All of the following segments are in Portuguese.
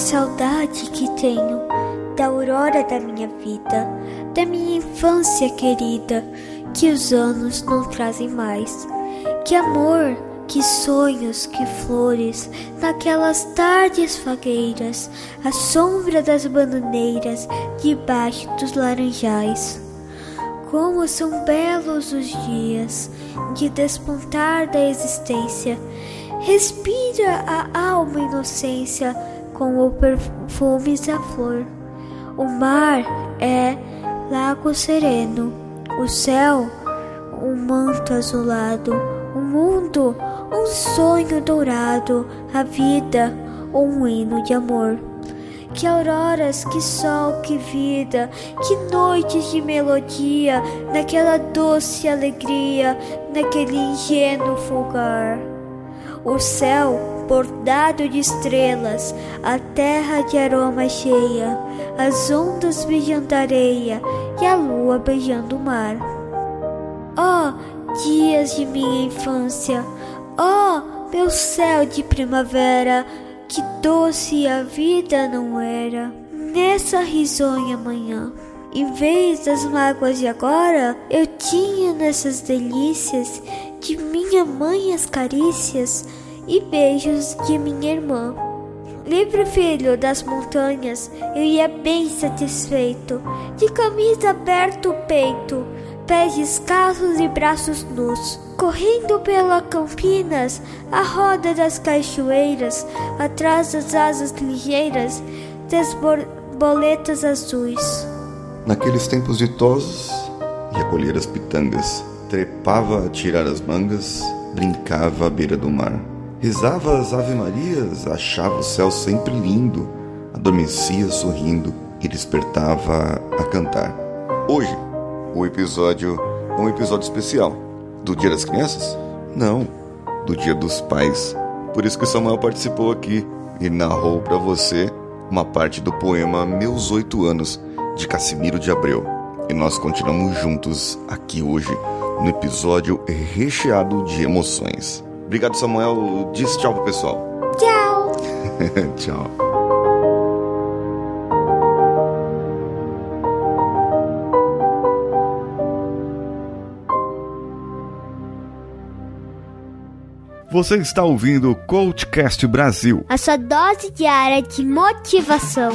Saudade que tenho da aurora da minha vida, da minha infância querida, que os anos não trazem mais. Que amor, que sonhos, que flores, naquelas tardes fagueiras, à sombra das bananeiras, debaixo dos laranjais. Como são belos os dias de despontar da existência. Respira a alma inocência com o perfume da flor. O mar é lago sereno, o céu um manto azulado, o mundo um sonho dourado, a vida um hino de amor. Que auroras, que sol, que vida, que noites de melodia, naquela doce alegria, naquele ingênuo fulgar. O céu bordado de estrelas, a terra de aroma cheia, as ondas beijando a areia e a lua beijando o mar. Oh, dias de minha infância, oh, meu céu de primavera, que doce a vida não era nessa risonha manhã. Em vez das mágoas de agora, eu tinha nessas delícias de minha mãe as carícias e beijos de minha irmã. Livre filho das montanhas, eu ia bem satisfeito, de camisa aberta o peito, pés descalços e braços nus, correndo pela Campinas, a roda das cachoeiras, atrás das asas ligeiras das borboletas azuis. Naqueles tempos ditosos, ia colher as pitangas, trepava a tirar as mangas, brincava à beira do mar. Rezava as ave-marias, achava o céu sempre lindo, adormecia sorrindo e despertava a cantar. Hoje, o episódio é um episódio especial. Do Dia das Crianças? Não, do Dia dos Pais. Por isso que Samuel participou aqui e narrou para você uma parte do poema Meus Oito Anos, de Cassimiro de Abreu. E nós continuamos juntos aqui hoje, no episódio recheado de emoções. Obrigado, Samuel. Diz tchau pro pessoal. Tchau. tchau. Você está ouvindo o Coachcast Brasil a sua dose diária de motivação.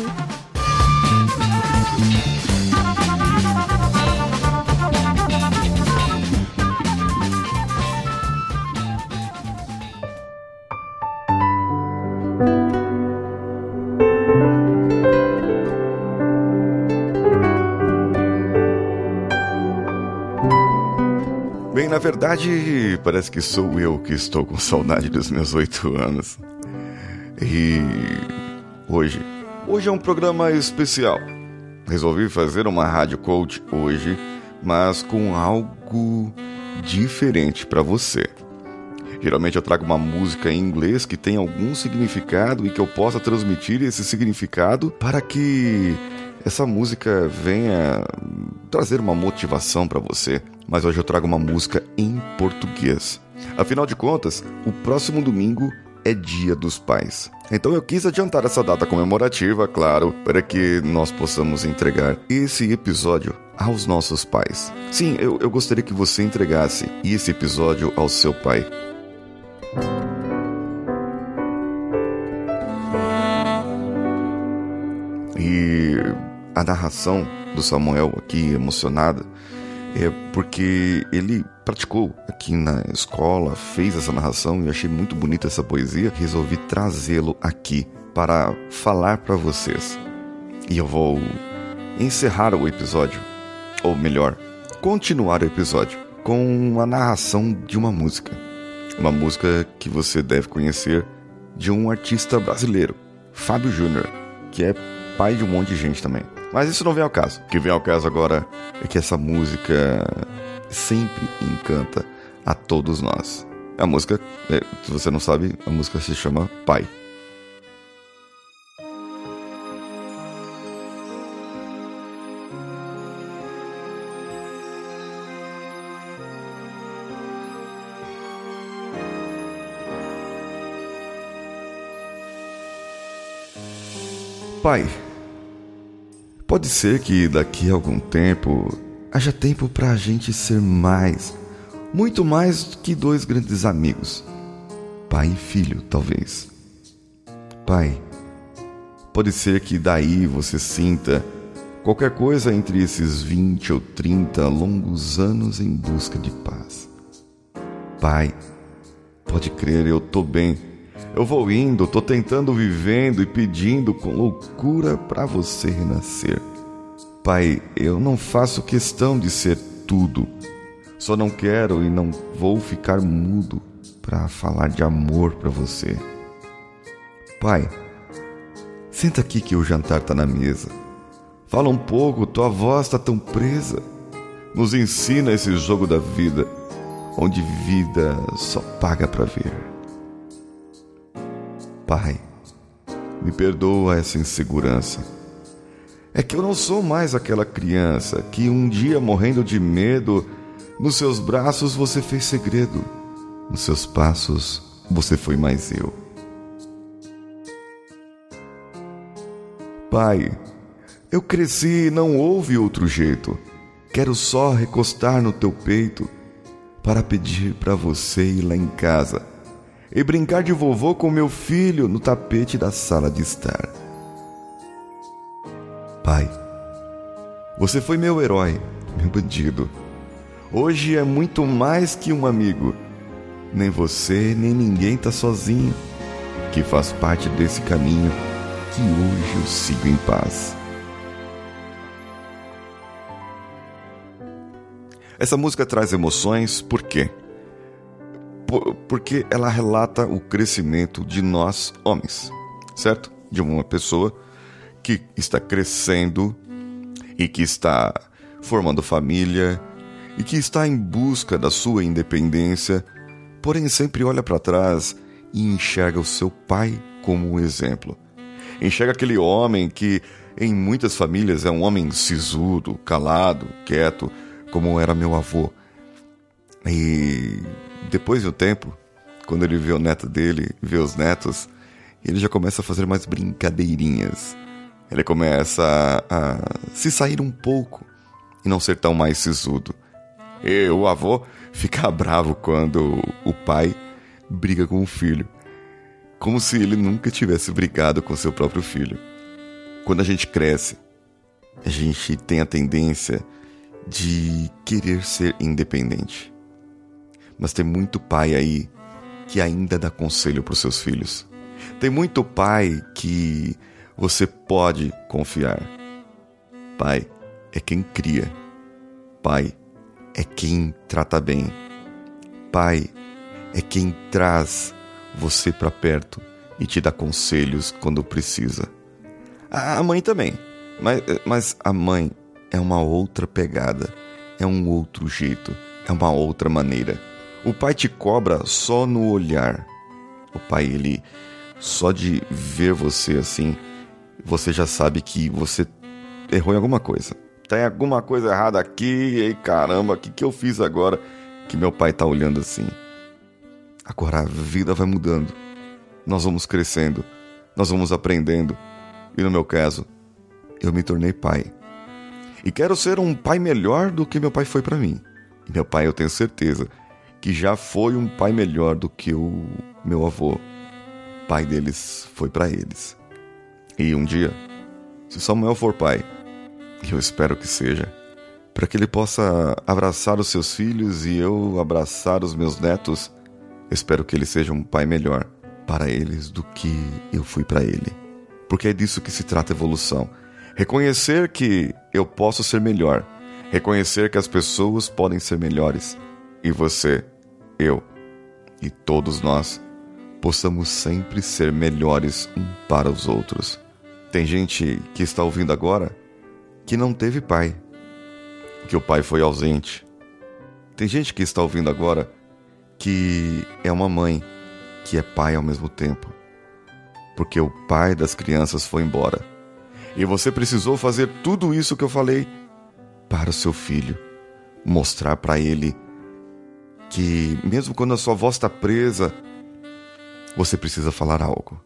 Verdade, parece que sou eu que estou com saudade dos meus oito anos. E hoje, hoje é um programa especial. Resolvi fazer uma rádio coach hoje, mas com algo diferente para você. Geralmente eu trago uma música em inglês que tem algum significado e que eu possa transmitir esse significado para que essa música venha trazer uma motivação para você mas hoje eu trago uma música em português. Afinal de contas, o próximo domingo é Dia dos Pais. Então eu quis adiantar essa data comemorativa, claro, para que nós possamos entregar esse episódio aos nossos pais. Sim, eu, eu gostaria que você entregasse esse episódio ao seu pai. E a narração do Samuel aqui, emocionada, é porque ele praticou aqui na escola, fez essa narração e achei muito bonita essa poesia. Resolvi trazê-lo aqui para falar para vocês. E eu vou encerrar o episódio, ou melhor, continuar o episódio com a narração de uma música. Uma música que você deve conhecer de um artista brasileiro, Fábio Júnior, que é pai de um monte de gente também. Mas isso não vem ao caso. O que vem ao caso agora é que essa música sempre encanta a todos nós. A música, é, se você não sabe, a música se chama Pai. pai, pode ser que daqui a algum tempo haja tempo para a gente ser mais, muito mais que dois grandes amigos, pai e filho, talvez. Pai, pode ser que daí você sinta qualquer coisa entre esses 20 ou 30 longos anos em busca de paz. Pai, pode crer, eu tô bem eu vou indo, tô tentando vivendo e pedindo com loucura para você renascer. Pai, eu não faço questão de ser tudo. Só não quero e não vou ficar mudo para falar de amor para você. Pai, senta aqui que o jantar tá na mesa. Fala um pouco, tua voz tá tão presa. Nos ensina esse jogo da vida, onde vida só paga para ver. Pai, me perdoa essa insegurança. É que eu não sou mais aquela criança que um dia, morrendo de medo, nos seus braços você fez segredo, nos seus passos você foi mais eu. Pai, eu cresci e não houve outro jeito. Quero só recostar no teu peito para pedir para você ir lá em casa e brincar de vovô com meu filho no tapete da sala de estar. Pai, você foi meu herói, meu bandido. Hoje é muito mais que um amigo. Nem você, nem ninguém tá sozinho, que faz parte desse caminho que hoje eu sigo em paz. Essa música traz emoções, por quê? Porque ela relata o crescimento de nós homens, certo? De uma pessoa que está crescendo e que está formando família e que está em busca da sua independência, porém sempre olha para trás e enxerga o seu pai como um exemplo. Enxerga aquele homem que em muitas famílias é um homem sisudo, calado, quieto, como era meu avô. E depois de um tempo, quando ele vê o neto dele, vê os netos, ele já começa a fazer mais brincadeirinhas. Ele começa a, a se sair um pouco e não ser tão mais sisudo. E o avô fica bravo quando o pai briga com o filho, como se ele nunca tivesse brigado com seu próprio filho. Quando a gente cresce, a gente tem a tendência de querer ser independente. Mas tem muito pai aí que ainda dá conselho para os seus filhos. Tem muito pai que você pode confiar. Pai é quem cria. Pai é quem trata bem. Pai é quem traz você para perto e te dá conselhos quando precisa. A mãe também, mas, mas a mãe é uma outra pegada, é um outro jeito, é uma outra maneira. O pai te cobra só no olhar. O pai, ele só de ver você assim, você já sabe que você errou em alguma coisa. Tem alguma coisa errada aqui, e caramba, o que, que eu fiz agora que meu pai tá olhando assim? Agora a vida vai mudando. Nós vamos crescendo, nós vamos aprendendo. E no meu caso, eu me tornei pai. E quero ser um pai melhor do que meu pai foi para mim. E meu pai, eu tenho certeza, que já foi um pai melhor do que o meu avô. Pai deles foi para eles. E um dia, se Samuel for pai, que eu espero que seja, para que ele possa abraçar os seus filhos e eu abraçar os meus netos, espero que ele seja um pai melhor para eles do que eu fui para ele. Porque é disso que se trata evolução. Reconhecer que eu posso ser melhor, reconhecer que as pessoas podem ser melhores e você eu e todos nós possamos sempre ser melhores um para os outros. Tem gente que está ouvindo agora que não teve pai, que o pai foi ausente. Tem gente que está ouvindo agora que é uma mãe que é pai ao mesmo tempo, porque o pai das crianças foi embora. E você precisou fazer tudo isso que eu falei para o seu filho, mostrar para ele que, mesmo quando a sua voz está presa, você precisa falar algo.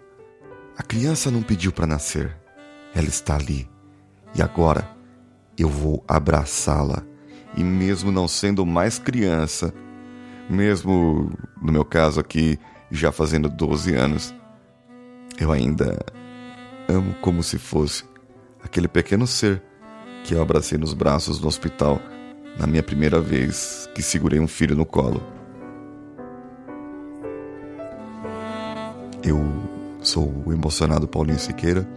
A criança não pediu para nascer, ela está ali. E agora eu vou abraçá-la. E mesmo não sendo mais criança, mesmo no meu caso aqui, já fazendo 12 anos, eu ainda amo como se fosse aquele pequeno ser que eu abracei nos braços no hospital na minha primeira vez que segurei um filho no colo. Eu sou o emocionado Paulinho Siqueira.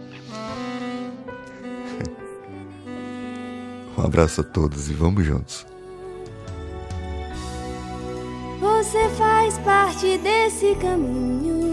Um abraço a todos e vamos juntos. Você faz parte desse caminho.